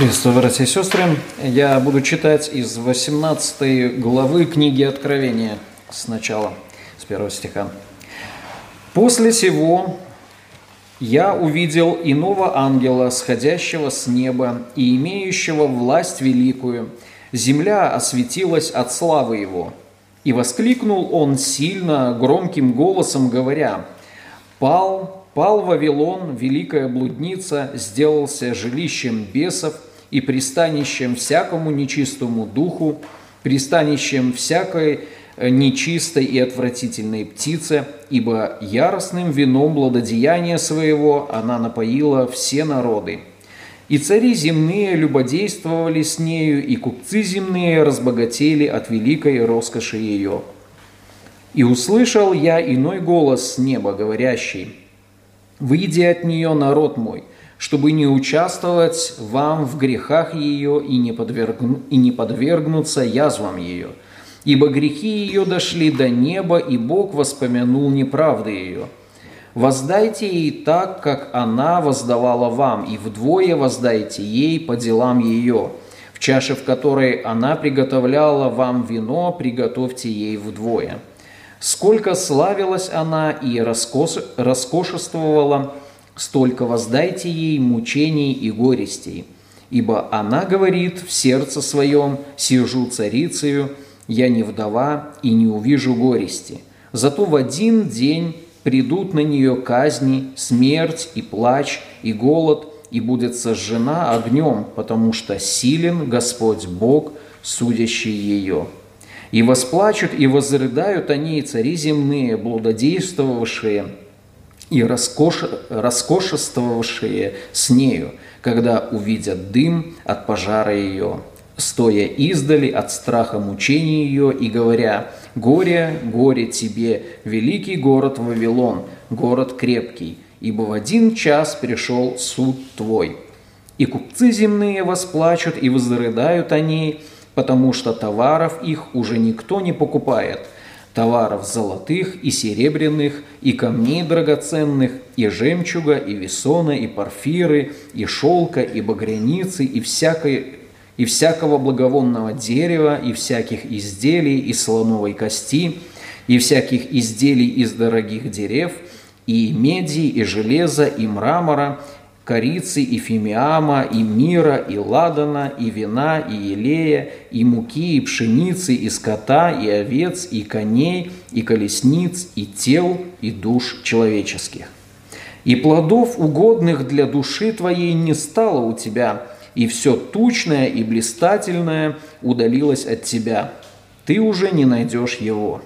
Приветствую, братья и сестры. Я буду читать из 18 главы книги Откровения сначала, с первого стиха. «После сего я увидел иного ангела, сходящего с неба и имеющего власть великую. Земля осветилась от славы его. И воскликнул он сильно, громким голосом, говоря, «Пал, пал Вавилон, великая блудница, сделался жилищем бесов – и пристанищем всякому нечистому духу, пристанищем всякой э, нечистой и отвратительной птице, ибо яростным вином благодеяния своего она напоила все народы. И цари земные любодействовали с нею, и купцы земные разбогатели от великой роскоши ее. И услышал я иной голос с неба, говорящий, «Выйди от нее, народ мой, чтобы не участвовать вам в грехах ее и не, подвергну, и не подвергнуться язвам ее. Ибо грехи ее дошли до неба, и Бог воспомянул неправды ее. Воздайте ей так, как она воздавала вам, и вдвое воздайте ей по делам ее. В чаше, в которой она приготовляла вам вино, приготовьте ей вдвое. Сколько славилась она и роскош... роскошествовала, столько воздайте ей мучений и горестей. Ибо она говорит в сердце своем, сижу царицею, я не вдова и не увижу горести. Зато в один день придут на нее казни, смерть и плач, и голод, и будет сожжена огнем, потому что силен Господь Бог, судящий ее. И восплачут, и возрыдают они, цари земные, блудодействовавшие, и роскош... роскошествовавшие с нею, когда увидят дым от пожара ее, стоя издали от страха мучений ее и говоря, «Горе, горе тебе, великий город Вавилон, город крепкий, ибо в один час пришел суд твой». И купцы земные восплачут и возрыдают о ней, потому что товаров их уже никто не покупает – товаров золотых и серебряных, и камней драгоценных, и жемчуга, и весона, и порфиры, и шелка, и багряницы, и всякой и всякого благовонного дерева, и всяких изделий из слоновой кости, и всяких изделий из дорогих дерев, и меди, и железа, и мрамора, корицы, и фимиама, и мира, и ладана, и вина, и елея, и муки, и пшеницы, и скота, и овец, и коней, и колесниц, и тел, и душ человеческих. И плодов, угодных для души твоей, не стало у тебя, и все тучное и блистательное удалилось от тебя. Ты уже не найдешь его.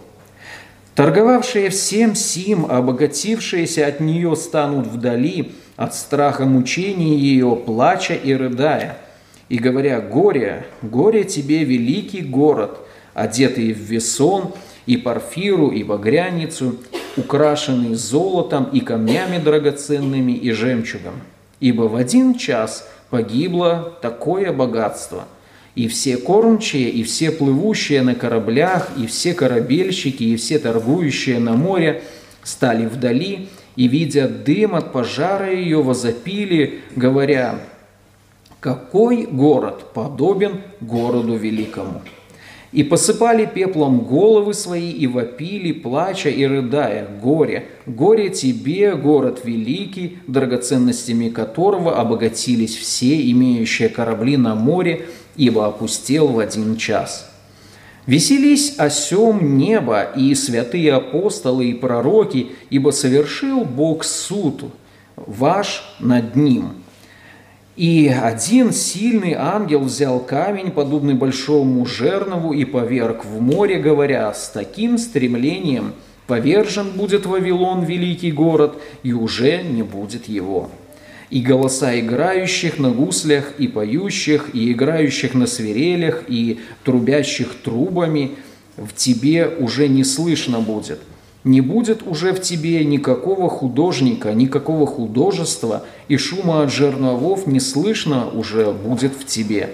Торговавшие всем сим, обогатившиеся от нее станут вдали – от страха мучений ее, плача и рыдая, и говоря, «Горе, горе тебе, великий город, одетый в весон, и парфиру, и багряницу, украшенный золотом и камнями драгоценными и жемчугом. Ибо в один час погибло такое богатство, и все кормчие, и все плывущие на кораблях, и все корабельщики, и все торгующие на море стали вдали, и, видя дым от пожара ее, возопили, говоря, «Какой город подобен городу великому?» И посыпали пеплом головы свои, и вопили, плача и рыдая, «Горе! Горе тебе, город великий, драгоценностями которого обогатились все, имеющие корабли на море, ибо опустел в один час». Веселись о сем небо и святые апостолы и пророки, ибо совершил Бог суд ваш над ним. И один сильный ангел взял камень, подобный большому жернову, и поверг в море, говоря, с таким стремлением повержен будет Вавилон, великий город, и уже не будет его и голоса играющих на гуслях, и поющих, и играющих на свирелях, и трубящих трубами в тебе уже не слышно будет. Не будет уже в тебе никакого художника, никакого художества, и шума от жерновов не слышно уже будет в тебе.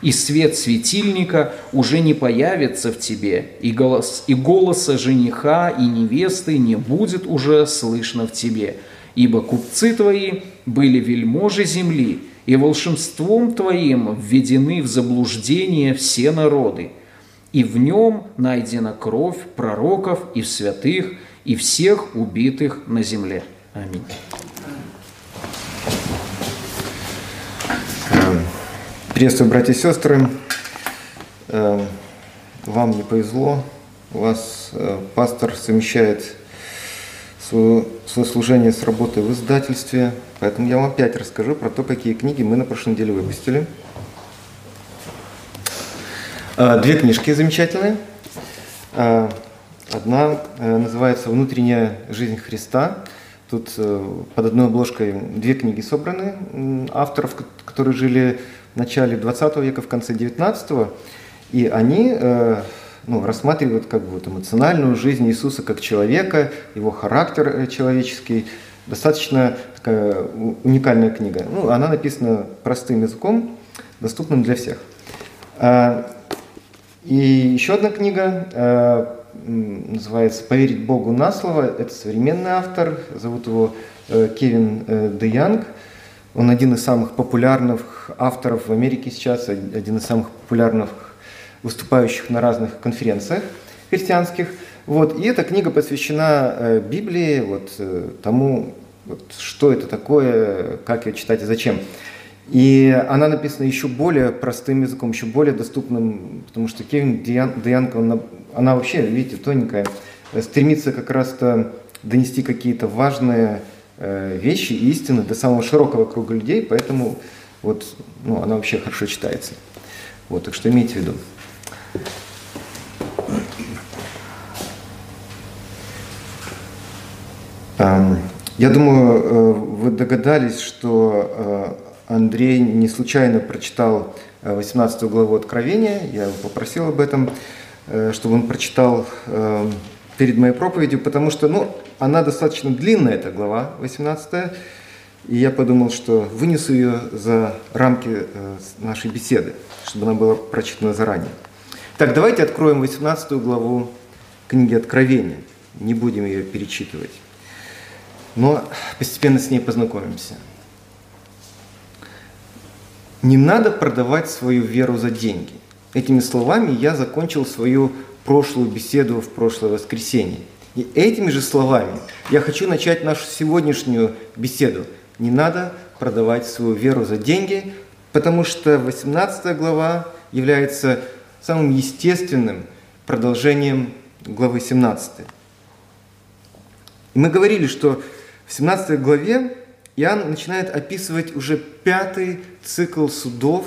И свет светильника уже не появится в тебе, и, голос, и голоса жениха и невесты не будет уже слышно в тебе – ибо купцы твои были вельможи земли, и волшебством Твоим введены в заблуждение все народы, и в нем найдена кровь пророков и святых, и всех убитых на земле. Аминь. Приветствую, братья и сестры. Эм, вам не повезло. У вас э, пастор совмещает свое, служение с работой в издательстве. Поэтому я вам опять расскажу про то, какие книги мы на прошлой неделе выпустили. Э, две книжки замечательные. Э, одна называется «Внутренняя жизнь Христа». Тут под одной обложкой две книги собраны авторов, которые жили в начале 20 века, в конце 19 и они э, ну, рассматривают как бы вот эмоциональную жизнь Иисуса как человека, его характер э, человеческий. Достаточно такая уникальная книга. Ну, она написана простым языком, доступным для всех. А, и еще одна книга э, называется «Поверить Богу на слово». Это современный автор, зовут его Кевин Де Янг. Он один из самых популярных авторов в Америке сейчас, один из самых популярных выступающих на разных конференциях христианских. Вот. И эта книга посвящена э, Библии, вот, э, тому, вот, что это такое, как ее читать и зачем. И она написана еще более простым языком, еще более доступным, потому что Кевин Дианко, она, она вообще, видите, тоненькая, стремится как раз-то донести какие-то важные Э, вещи истины до самого широкого круга людей, поэтому вот, ну, она вообще хорошо читается. Вот, так что имейте в виду. Я думаю, э, вы догадались, что э, Андрей не случайно прочитал 18 главу Откровения. Я его попросил об этом, чтобы он прочитал эм, перед моей проповедью, потому что, ну, она достаточно длинная, эта глава 18, и я подумал, что вынесу ее за рамки э, нашей беседы, чтобы она была прочитана заранее. Так, давайте откроем 18 главу книги Откровения. Не будем ее перечитывать, но постепенно с ней познакомимся. Не надо продавать свою веру за деньги. Этими словами я закончил свою прошлую беседу в прошлое воскресенье. И этими же словами я хочу начать нашу сегодняшнюю беседу. Не надо продавать свою веру за деньги, потому что 18 глава является самым естественным продолжением главы 17. И мы говорили, что в 17 главе Иоанн начинает описывать уже пятый цикл судов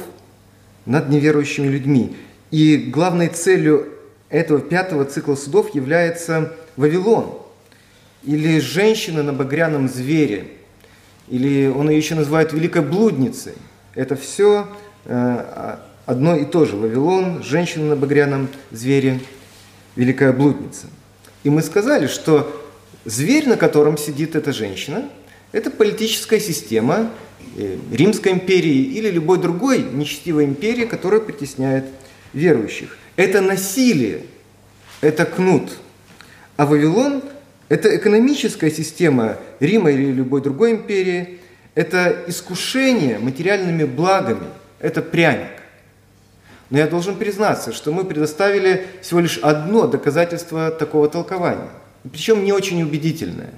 над неверующими людьми. И главной целью этого пятого цикла судов является Вавилон, или женщина на багряном звере, или он ее еще называет великой блудницей. Это все э, одно и то же. Вавилон, женщина на багряном звере, великая блудница. И мы сказали, что зверь, на котором сидит эта женщина, это политическая система э, Римской империи или любой другой нечестивой империи, которая притесняет верующих. Это насилие, это кнут. А Вавилон – это экономическая система Рима или любой другой империи, это искушение материальными благами, это пряник. Но я должен признаться, что мы предоставили всего лишь одно доказательство такого толкования, причем не очень убедительное.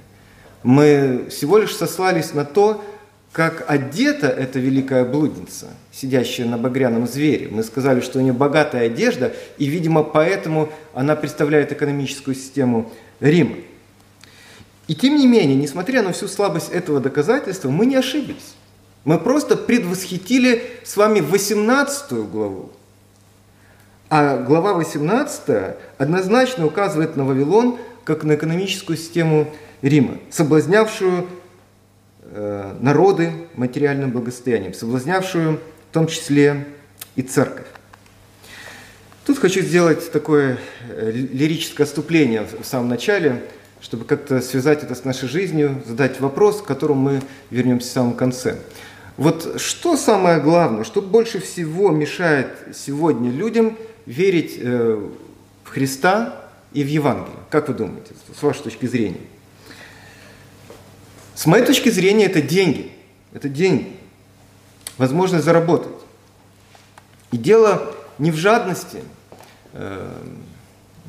Мы всего лишь сослались на то, как одета эта великая блудница, сидящая на багряном звере. Мы сказали, что у нее богатая одежда, и, видимо, поэтому она представляет экономическую систему Рима. И тем не менее, несмотря на всю слабость этого доказательства, мы не ошиблись. Мы просто предвосхитили с вами 18 главу. А глава 18 однозначно указывает на Вавилон как на экономическую систему Рима, соблазнявшую Э, народы материальным благосостоянием, соблазнявшую в том числе и церковь. Тут хочу сделать такое э, лирическое отступление в самом начале, чтобы как-то связать это с нашей жизнью, задать вопрос, к которому мы вернемся в самом конце. Вот что самое главное, что больше всего мешает сегодня людям верить э, в Христа и в Евангелие? Как вы думаете, с вашей точки зрения? С моей точки зрения, это деньги. Это деньги. возможность заработать. И дело не в жадности э,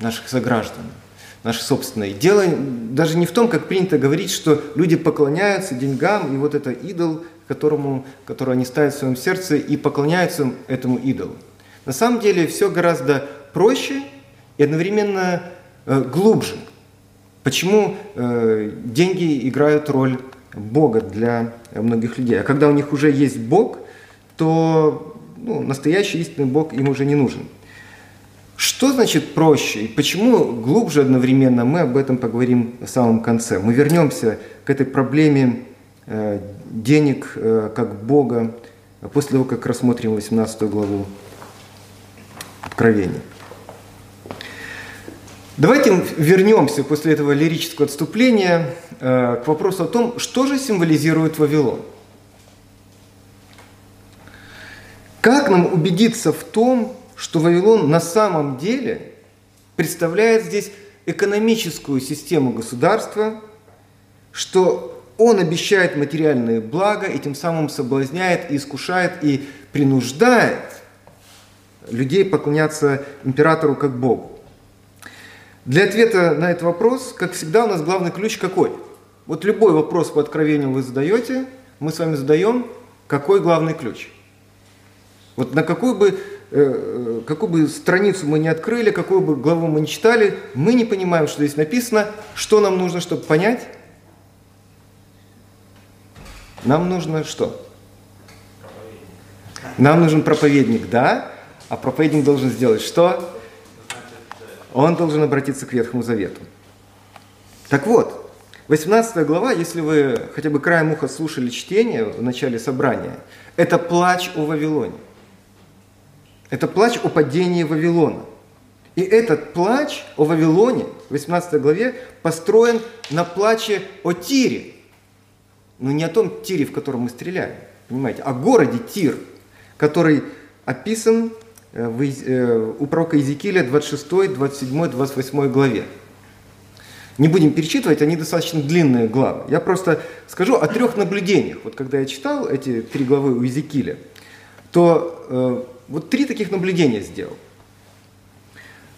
наших сограждан, нашей собственной. Дело даже не в том, как принято говорить, что люди поклоняются деньгам, и вот это идол, которому, который они ставят в своем сердце, и поклоняются этому идолу. На самом деле все гораздо проще и одновременно э, глубже. Почему э, деньги играют роль Бога для многих людей? А когда у них уже есть Бог, то ну, настоящий истинный Бог им уже не нужен. Что значит проще и почему глубже одновременно, мы об этом поговорим в самом конце. Мы вернемся к этой проблеме э, денег как Бога после того, как рассмотрим 18 главу Откровения. Давайте вернемся после этого лирического отступления э, к вопросу о том, что же символизирует Вавилон. Как нам убедиться в том, что Вавилон на самом деле представляет здесь экономическую систему государства, что он обещает материальные блага и тем самым соблазняет и искушает и принуждает людей поклоняться императору как Богу. Для ответа на этот вопрос, как всегда, у нас главный ключ какой? Вот любой вопрос по откровению вы задаете, мы с вами задаем, какой главный ключ? Вот на какую бы, э, какую бы страницу мы не открыли, какую бы главу мы не читали, мы не понимаем, что здесь написано, что нам нужно, чтобы понять. Нам нужно что? Нам нужен проповедник, да? А проповедник должен сделать что? Он должен обратиться к Ветхому Завету. Так вот, 18 глава, если вы хотя бы краем уха слушали чтение в начале собрания, это плач о Вавилоне. Это плач о падении Вавилона. И этот плач о Вавилоне в 18 главе построен на плаче о Тире. Но не о том Тире, в котором мы стреляем, понимаете, а о городе Тир, который описан Э, э, у пророка Иезекииля 26, 27, 28 главе. Не будем перечитывать, они достаточно длинные главы. Я просто скажу о трех наблюдениях. Вот когда я читал эти три главы у Иезекииля, то э, вот три таких наблюдения сделал.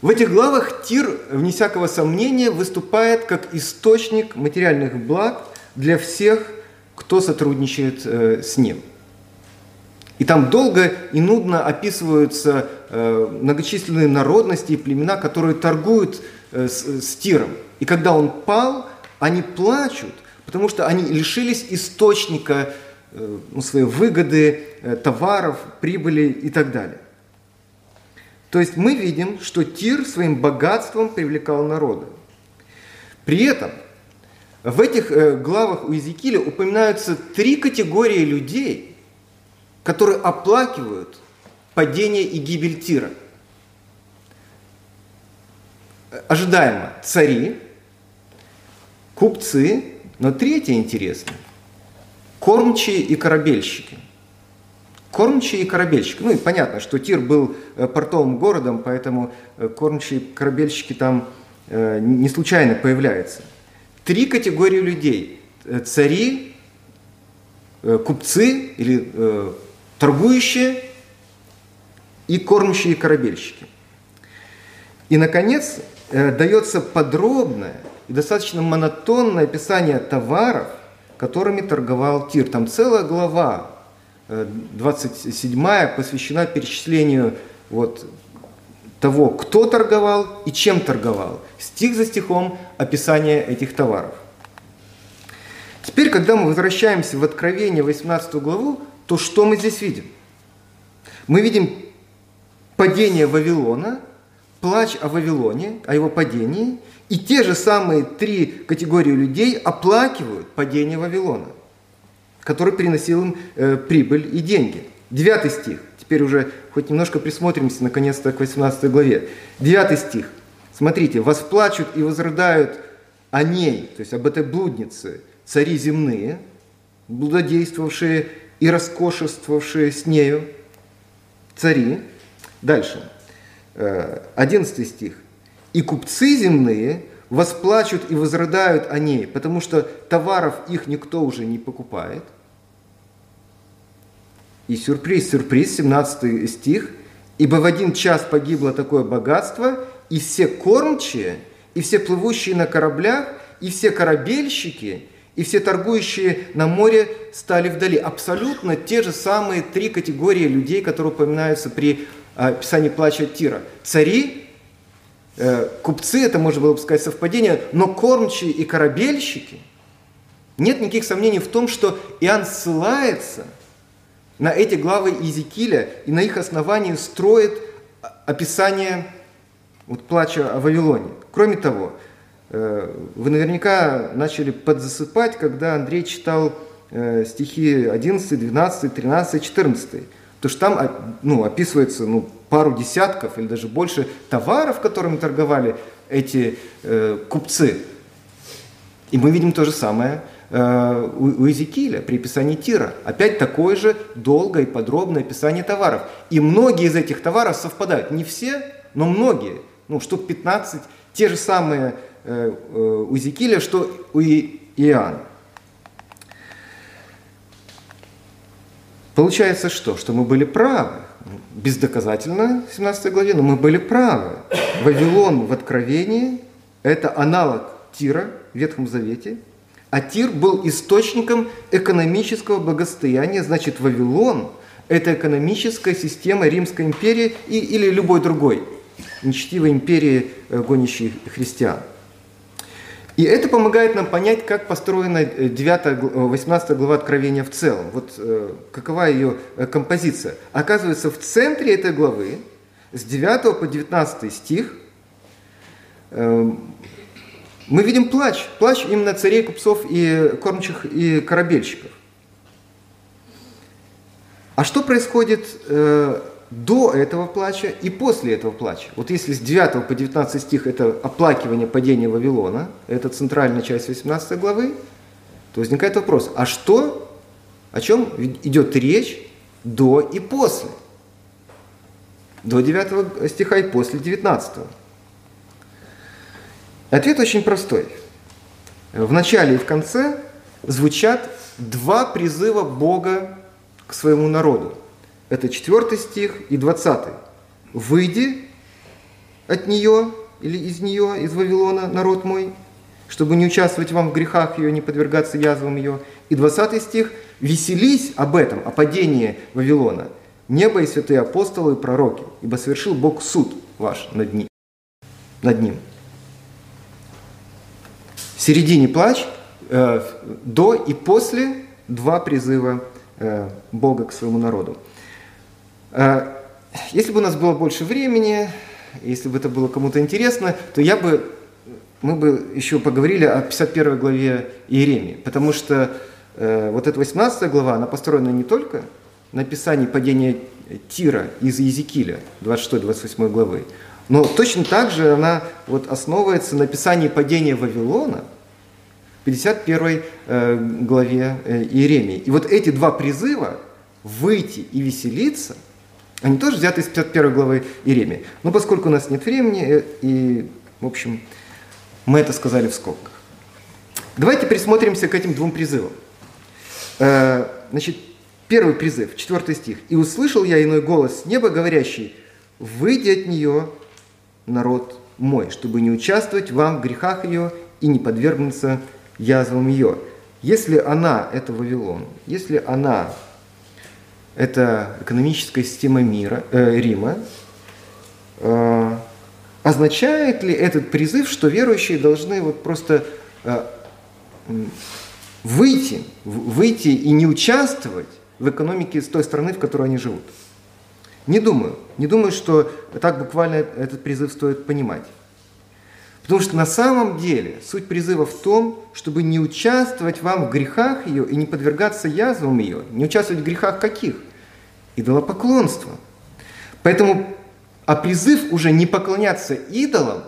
В этих главах Тир, вне всякого сомнения, выступает как источник материальных благ для всех, кто сотрудничает э, с ним – и там долго и нудно описываются э, многочисленные народности и племена, которые торгуют э, с, с Тиром. И когда он пал, они плачут, потому что они лишились источника э, ну, своей выгоды, э, товаров, прибыли и так далее. То есть мы видим, что Тир своим богатством привлекал народы. При этом в этих э, главах у Иезекииля упоминаются три категории людей – которые оплакивают падение и гибель Тира. Ожидаемо цари, купцы, но третье интересно – кормчие и корабельщики. Кормчие и корабельщики. Ну и понятно, что Тир был э, портовым городом, поэтому э, кормчие и корабельщики там э, не случайно появляются. Три категории людей – цари, купцы или торгующие и кормящие корабельщики. И, наконец, э, дается подробное и достаточно монотонное описание товаров, которыми торговал Тир. Там целая глава, 27 э, посвящена перечислению вот того, кто торговал и чем торговал. Стих за стихом описание этих товаров. Теперь, когда мы возвращаемся в Откровение 18 главу, то что мы здесь видим? Мы видим падение Вавилона, плач о Вавилоне, о его падении, и те же самые три категории людей оплакивают падение Вавилона, который приносил им э, прибыль и деньги. Девятый стих. Теперь уже хоть немножко присмотримся наконец-то к 18 главе. Девятый стих. Смотрите, «Восплачут и возрыдают о ней», то есть об этой блуднице, цари земные, блудодействовавшие и роскошествовавшие с нею цари. Дальше, 11 э, стих. «И купцы земные восплачут и возрыдают о ней, потому что товаров их никто уже не покупает». И сюрприз, сюрприз, 17 стих. «Ибо в один час погибло такое богатство, и все кормчие, и все плывущие на кораблях, и все корабельщики, и все торгующие на море стали вдали». Абсолютно те же самые три категории людей, которые упоминаются при а, описании плача Тира. Цари, э, купцы, это можно было бы сказать совпадение, но кормчие и корабельщики – нет никаких сомнений в том, что Иоанн ссылается на эти главы Иезекииля и на их основании строит описание вот, плача о Вавилоне. Кроме того, вы наверняка начали подзасыпать, когда Андрей читал э, стихи 11, 12, 13, 14. То что там ну, описывается ну, пару десятков или даже больше товаров, которыми торговали эти э, купцы. И мы видим то же самое Э, у Иезекииля при описании Тира. Опять такое же долгое и подробное описание товаров. И многие из этих товаров совпадают. Не все, но многие. Ну, штук 15. Те же самые э, э, у Иезекииля, что у Иоанна. Получается что? Что мы были правы. Бездоказательно в 17 главе, но мы были правы. Вавилон в Откровении – это аналог Тира в Ветхом Завете – а Тир был источником экономического благосостояния, значит, Вавилон – это экономическая система Римской империи и, или любой другой нечтивой империи, э, гонящей христиан. И это помогает нам понять, как построена 9, 18 э, глава Откровения в целом. Вот э, какова ее композиция. Оказывается, в центре этой главы, с 9 по 19 стих, мы видим плач, плач именно царей, купцов и кормчих и корабельщиков. А что происходит э, до этого плача и после этого плача? Вот если с 9 по 19 стих это оплакивание падения Вавилона, это центральная часть 18 главы, то возникает вопрос, а что, о чем идет речь до и после? До 9 стиха и после 19. Ответ очень простой. В начале и в конце звучат два призыва Бога к своему народу. Это 4 стих и 20. «Выйди от нее или из нее, из Вавилона, народ мой, чтобы не участвовать вам в грехах ее, не подвергаться язвам ее». И 20 стих «Веселись об этом, о падении Вавилона, небо и святые апостолы и пророки, ибо совершил Бог суд ваш над ним». Над ним в середине плач, э, до и после два призыва э, Бога к своему народу. Э, если бы у нас было больше времени, если бы это было кому-то интересно, то я бы, мы бы еще поговорили о 51 главе Иеремии, потому что э, вот эта 18 глава, она построена не только на описании падения Тира из Езекииля, 26-28 главы, но точно так же она вот основывается на описании падения Вавилона в 51 э, главе Иеремии. И вот эти два призыва «выйти» и «веселиться» они тоже взяты из 51 главы Иеремии. Но поскольку у нас нет времени, э, и, в общем, мы это сказали в скобках. Давайте присмотримся к этим двум призывам. Значит, первый призыв, четвертый стих. «И услышал я иной голос с неба, говорящий, выйди от нее, народ мой, чтобы не участвовать вам в грехах ее и не подвергнуться язвам ее. Если она – это Вавилон, если она – это экономическая система мира, э, Рима, э, означает ли этот призыв, что верующие должны вот просто э, выйти, выйти и не участвовать в экономике с той страны, в которой они живут? Не думаю. Не думаю, что так буквально этот призыв стоит понимать. Потому что на самом деле суть призыва в том, чтобы не участвовать вам в грехах ее и не подвергаться язвам ее. Не участвовать в грехах каких? Идолопоклонства. Поэтому, а призыв уже не поклоняться идолам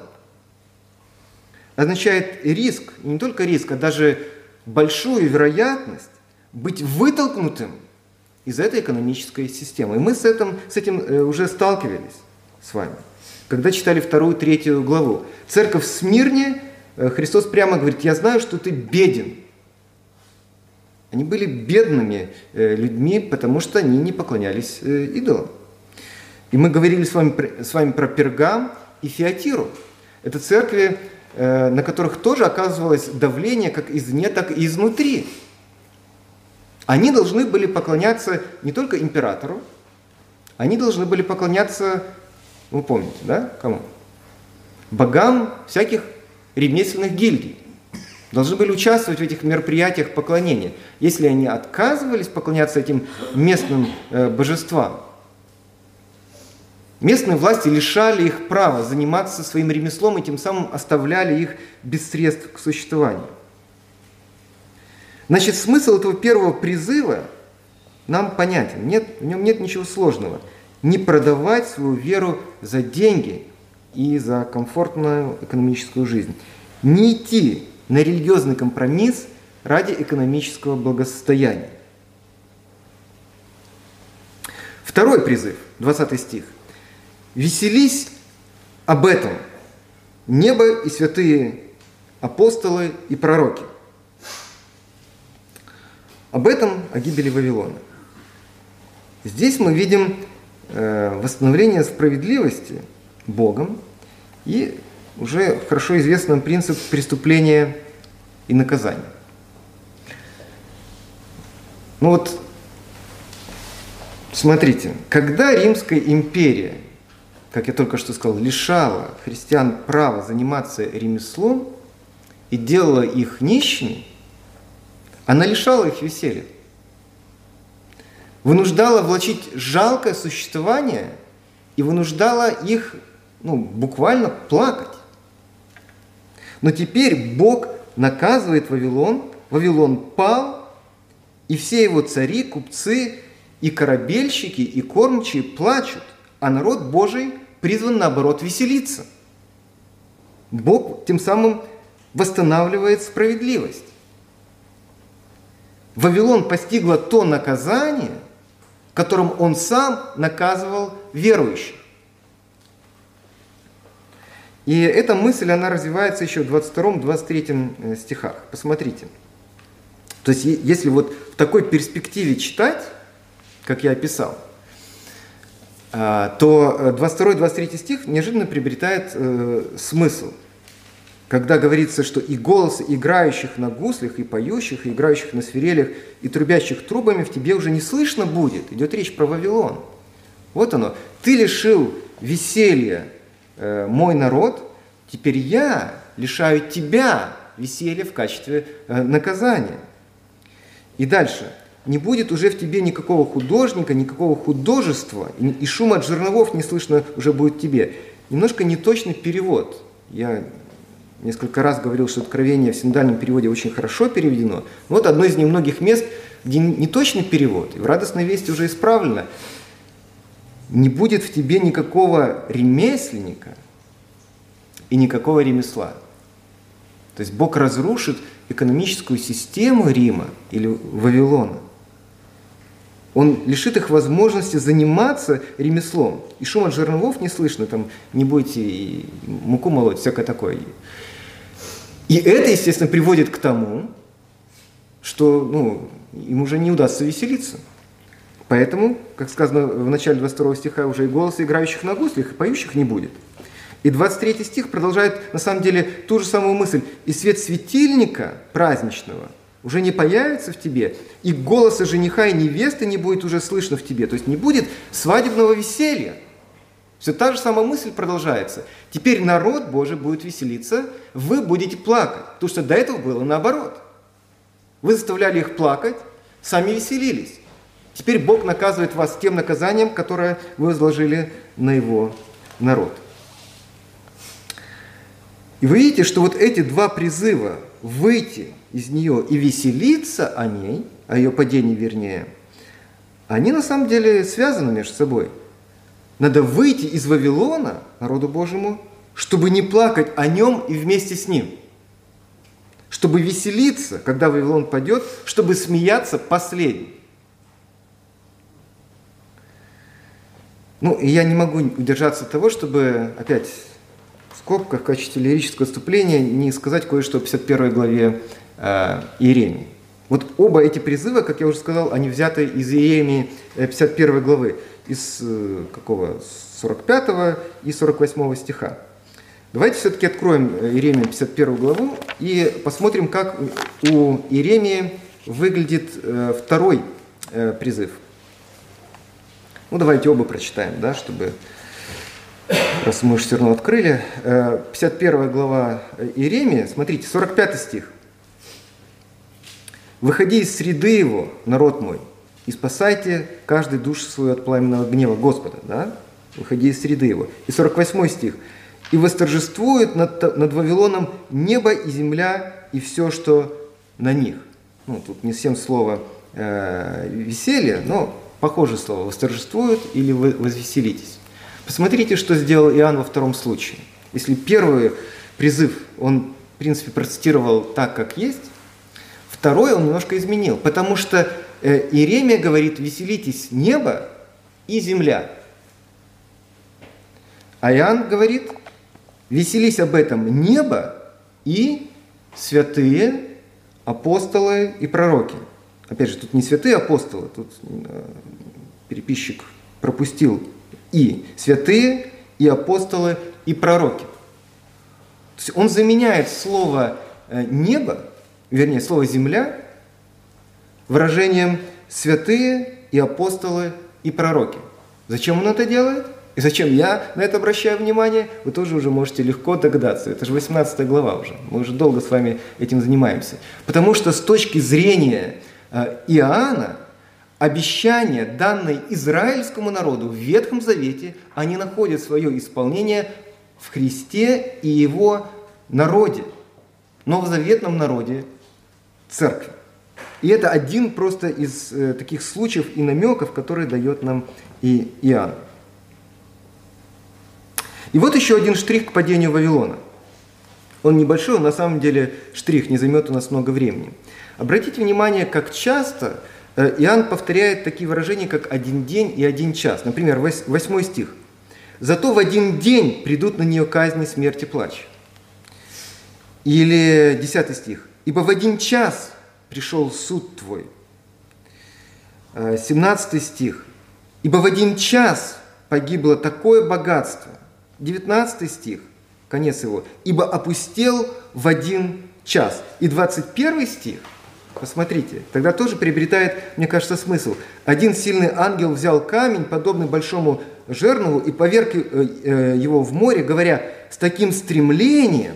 означает риск, не только риск, а даже большую вероятность быть вытолкнутым из этой экономической системы. И мы с этим, с этим э, уже сталкивались с вами, когда читали вторую, третью главу. Церковь Смирне, э, Христос прямо говорит, я знаю, что ты беден. Они были бедными э, людьми, потому что они не поклонялись э, идолам. И мы говорили с вами, с вами про Пергам и Феатиру. Это церкви, на которых тоже оказывалось давление как извне, так и изнутри. Они должны были поклоняться не только императору, они должны были поклоняться, вы помните, да, кому? Богам всяких ремесленных гильдий. Должны были участвовать в этих мероприятиях поклонения. Если они отказывались поклоняться этим местным э, божествам, местные власти лишали их права заниматься своим ремеслом и тем самым оставляли их без средств к существованию. Значит, смысл этого первого призыва нам понятен. Нет, в нем нет ничего сложного. Не продавать свою веру за деньги и за комфортную экономическую жизнь. Не идти на религиозный компромисс ради экономического благосостояния. Второй призыв, 20 стих. «Веселись об этом, небо и святые апостолы и пророки». Об этом, о гибели Вавилона. Здесь мы видим восстановление справедливости Богом и уже хорошо известный принцип преступления и наказания. Ну вот, смотрите, когда Римская империя, как я только что сказал, лишала христиан права заниматься ремеслом и делала их нищими, она лишала их веселья. Вынуждала влачить жалкое существование и вынуждала их ну, буквально плакать. Но теперь Бог наказывает Вавилон, Вавилон пал, и все его цари, купцы и корабельщики, и кормчие плачут, а народ Божий призван, наоборот, веселиться. Бог тем самым восстанавливает справедливость. Вавилон постигло то наказание, которым он сам наказывал верующих. И эта мысль, она развивается еще в 22-23 э, стихах. Посмотрите. То есть, если вот в такой перспективе читать, как я описал, а, то 22-23 стих неожиданно приобретает э, смысл – когда говорится, что и голос играющих на гуслях, и поющих, и играющих на свирелях, и трубящих трубами в тебе уже не слышно будет. Идет речь про Вавилон. Вот оно. Ты лишил веселья э, мой народ, теперь я лишаю тебя веселья в качестве э, наказания. И дальше. Не будет уже в тебе никакого художника, никакого художества, и, и шум от жерновов не слышно уже будет тебе. Немножко неточный перевод. Я несколько раз говорил, что откровение в синодальном переводе очень хорошо переведено. Вот одно из немногих мест, где не точный перевод, и в радостной вести уже исправлено. Не будет в тебе никакого ремесленника и никакого ремесла. То есть Бог разрушит экономическую систему Рима или Вавилона. Он лишит их возможности заниматься ремеслом. И шум от жерновов не слышно, там не будете муку молоть, всякое такое. И это, естественно, приводит к тому, что ну, им уже не удастся веселиться. Поэтому, как сказано в начале 22 стиха, уже и голоса играющих на гуслях, и поющих не будет. И 23 стих продолжает, на самом деле, ту же самую мысль. «И свет светильника праздничного уже не появится в тебе, и голоса жениха и невесты не будет уже слышно в тебе». То есть не будет свадебного веселья. Все та же самая мысль продолжается. Теперь народ Божий будет веселиться, вы будете плакать. Потому что до этого было наоборот. Вы заставляли их плакать, сами веселились. Теперь Бог наказывает вас тем наказанием, которое вы возложили на его народ. И вы видите, что вот эти два призыва выйти из нее и веселиться о ней, о ее падении вернее, они на самом деле связаны между собой – надо выйти из Вавилона, народу Божьему, чтобы не плакать о нем и вместе с ним. Чтобы веселиться, когда Вавилон падет, чтобы смеяться последним. Ну, и я не могу удержаться от того, чтобы опять в скобках в качестве лирического отступления не сказать кое-что о 51 главе э, Иеремии. Вот оба эти призыва, как я уже сказал, они взяты из Иеремии 51 главы, из какого? 45 и 48 стиха. Давайте все-таки откроем Иеремию 51 главу и посмотрим, как у Иеремии выглядит второй призыв. Ну, давайте оба прочитаем, да, чтобы, раз мы уже все равно открыли. 51 э, глава Иеремии, смотрите, 45 стих. «Выходи из среды его, народ мой, и спасайте каждый душу свою от пламенного гнева Господа». Да? Выходи из среды его. И 48 стих. «И восторжествует над, над Вавилоном небо и земля и все, что на них». Ну, тут не всем слово э, веселье, но Похожее слово «восторжествуют» или «возвеселитесь». Посмотрите, что сделал Иоанн во втором случае. Если первый призыв он, в принципе, процитировал так, как есть, второй он немножко изменил, потому что э, Иеремия говорит «веселитесь небо и земля». А Иоанн говорит «веселись об этом небо и святые апостолы и пророки». Опять же, тут не святые апостолы, тут э, переписчик пропустил и святые, и апостолы, и пророки. То есть он заменяет слово э, небо, вернее, слово земля, выражением святые и апостолы и пророки. Зачем он это делает? И зачем я на это обращаю внимание, вы тоже уже можете легко догадаться. Это же 18 глава уже. Мы уже долго с вами этим занимаемся. Потому что с точки зрения э, Иоанна, обещания, данные израильскому народу в Ветхом Завете, они находят свое исполнение в Христе и Его народе, новозаветном народе церкви. И это один просто из э, таких случаев и намеков, которые дает нам и Иоанн. И вот еще один штрих к падению Вавилона. Он небольшой, на самом деле штрих не займет у нас много времени. Обратите внимание, как часто Э, Иоанн повторяет такие выражения, как один день и один час. Например, восьмой стих. «Зато в один день придут на нее казни, смерти, плач». Или десятый стих. «Ибо в один час пришел суд твой». Э, семнадцатый стих. «Ибо в один час погибло такое богатство». Девятнадцатый стих, конец его. «Ибо опустел в один час». И двадцать первый стих – Посмотрите, тогда тоже приобретает, мне кажется, смысл. Один сильный ангел взял камень, подобный большому жернову, и поверг э, э, его в море, говоря, с таким стремлением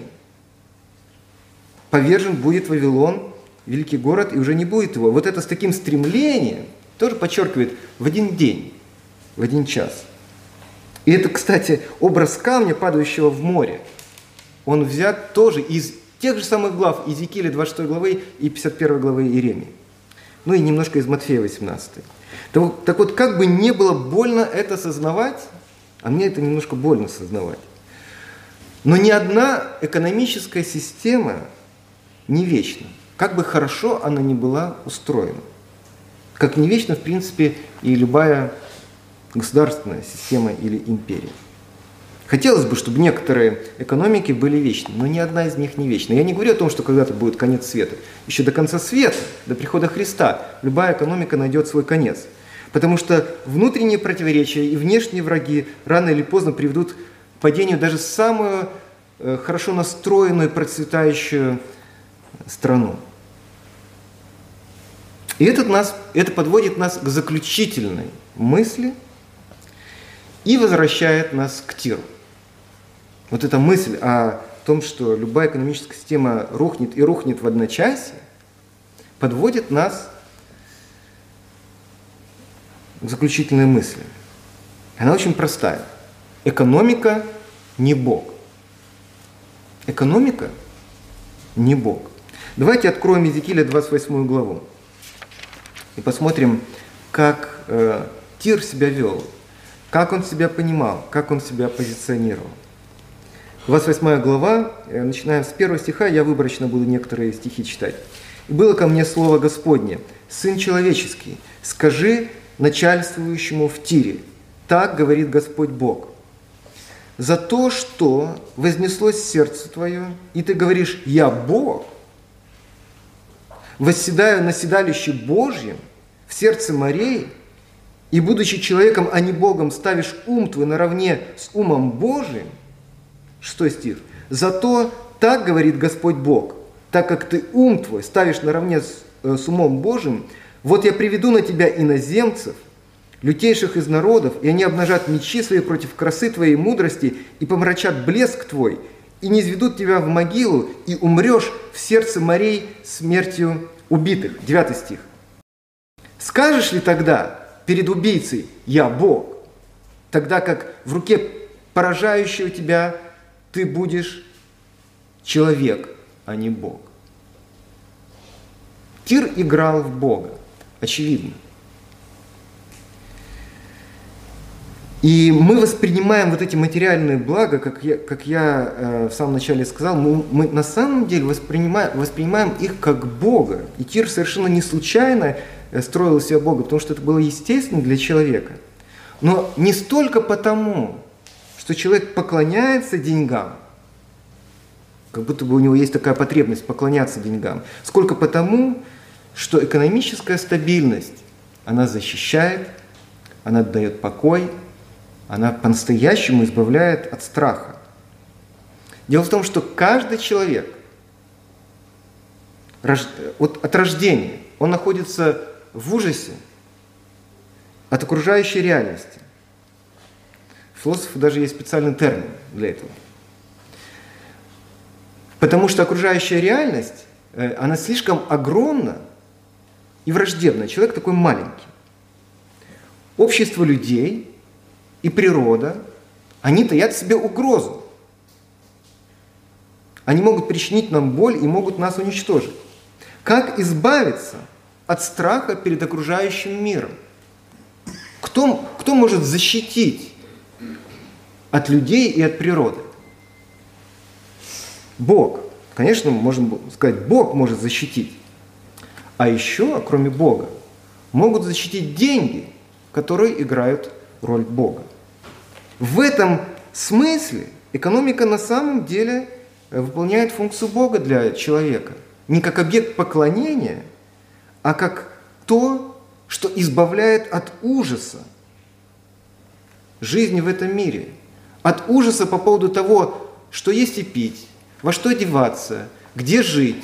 повержен будет Вавилон, великий город, и уже не будет его. Вот это с таким стремлением тоже подчеркивает в один день, в один час. И это, кстати, образ камня, падающего в море. Он взят тоже из тех же самых глав Иезекииля 26 главы и 51 главы Иеремии. Ну и немножко из Матфея 18. Так, так вот, как бы не было больно это сознавать, а мне это немножко больно сознавать, но ни одна экономическая система не вечна, как бы хорошо она ни была устроена. Как не вечна, в принципе, и любая государственная система или империя. Хотелось бы, чтобы некоторые экономики были вечны, но ни одна из них не вечна. Я не говорю о том, что когда-то будет конец света. Еще до конца света, до прихода Христа, любая экономика найдет свой конец. Потому что внутренние противоречия и внешние враги рано или поздно приведут к падению даже самую э, хорошо настроенную, процветающую страну. И это, нас, это подводит нас к заключительной мысли и возвращает нас к Тиру. Вот эта мысль о том, что любая экономическая система рухнет и рухнет в одночасье, подводит нас к заключительной мысли. Она очень простая. Экономика не Бог. Экономика не Бог. Давайте откроем Езекииля 28 главу и посмотрим, как э, Тир себя вел, как он себя понимал, как он себя позиционировал. 28 глава, э, начинаем с первого стиха, я выборочно буду некоторые стихи читать. «И было ко мне слово Господне, Сын человеческий, скажи начальствующему в тире, так говорит Господь Бог, за то, что вознеслось сердце твое, и ты говоришь, я Бог, восседаю на седалище Божьем в сердце морей, и, будучи человеком, а не Богом, ставишь ум твой наравне с умом Божиим, шестой стих, зато так говорит Господь Бог, так как ты ум твой ставишь наравне с, э, с умом Божиим, вот я приведу на тебя иноземцев, лютейших из народов, и они обнажат мечи свои против красы твоей мудрости и помрачат блеск твой, и не изведут тебя в могилу, и умрешь в сердце морей смертью убитых. Девятый стих. Скажешь ли тогда перед убийцей «Я Бог», тогда как в руке поражающего тебя ты будешь человек, а не Бог. Тир играл в Бога, очевидно. И мы воспринимаем вот эти материальные блага, как я, как я э, в самом начале сказал, мы, мы на самом деле воспринимаем, воспринимаем их как Бога. И Тир совершенно не случайно э, строил себя Бога, потому что это было естественно для человека. Но не столько потому, что человек поклоняется деньгам, как будто бы у него есть такая потребность поклоняться деньгам, сколько потому, что экономическая стабильность, она защищает, она дает покой, она по-настоящему избавляет от страха. Дело в том, что каждый человек вот от рождения, он находится в ужасе от окружающей реальности. Философы даже есть специальный термин для этого. Потому что окружающая реальность, э, она слишком огромна и враждебна. Человек такой маленький. Общество людей и природа, они таят в себе угрозу. Они могут причинить нам боль и могут нас уничтожить. Как избавиться от страха перед окружающим миром? Кто, кто может защитить от людей и от природы? Бог. Конечно, можем сказать, Бог может защитить. А еще, кроме Бога, могут защитить деньги, которые играют роль Бога. В этом смысле экономика на самом деле выполняет функцию Бога для человека. Не как объект поклонения, а как то, что избавляет от ужаса жизни в этом мире. От ужаса по поводу того, что есть и пить, во что одеваться, где жить,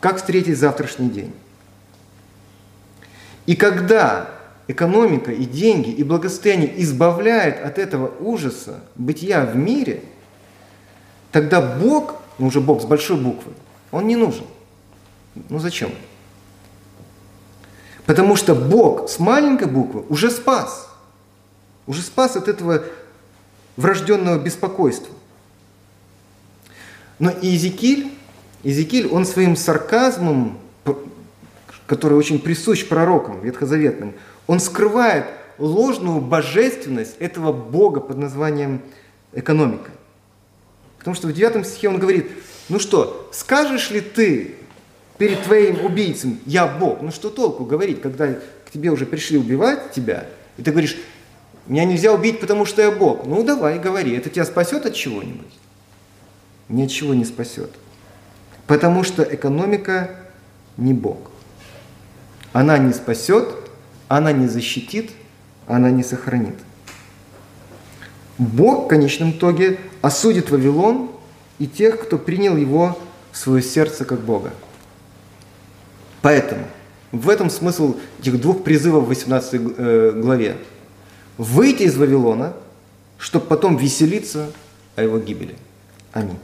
как встретить завтрашний день. И когда экономика и деньги и благосостояние избавляет от этого ужаса бытия в мире, тогда Бог, ну уже Бог с большой буквы, он не нужен. Ну зачем? Потому что Бог с маленькой буквы уже спас. Уже спас от этого врожденного беспокойства. Но Иезекииль, Иезекииль, он своим сарказмом, который очень присущ пророкам ветхозаветным, он скрывает ложную божественность этого Бога под названием экономика. Потому что в 9 стихе он говорит, ну что, скажешь ли ты перед твоим убийцем, я Бог? Ну что толку говорить, когда к тебе уже пришли убивать тебя, и ты говоришь, меня нельзя убить, потому что я Бог. Ну давай, говори, это тебя спасет от чего-нибудь? Ничего не спасет. Потому что экономика не Бог. Она не спасет, она не защитит, она не сохранит. Бог в конечном итоге осудит Вавилон и тех, кто принял его в свое сердце как Бога. Поэтому в этом смысл этих двух призывов в 18 э, главе. Выйти из Вавилона, чтобы потом веселиться о его гибели. Аминь.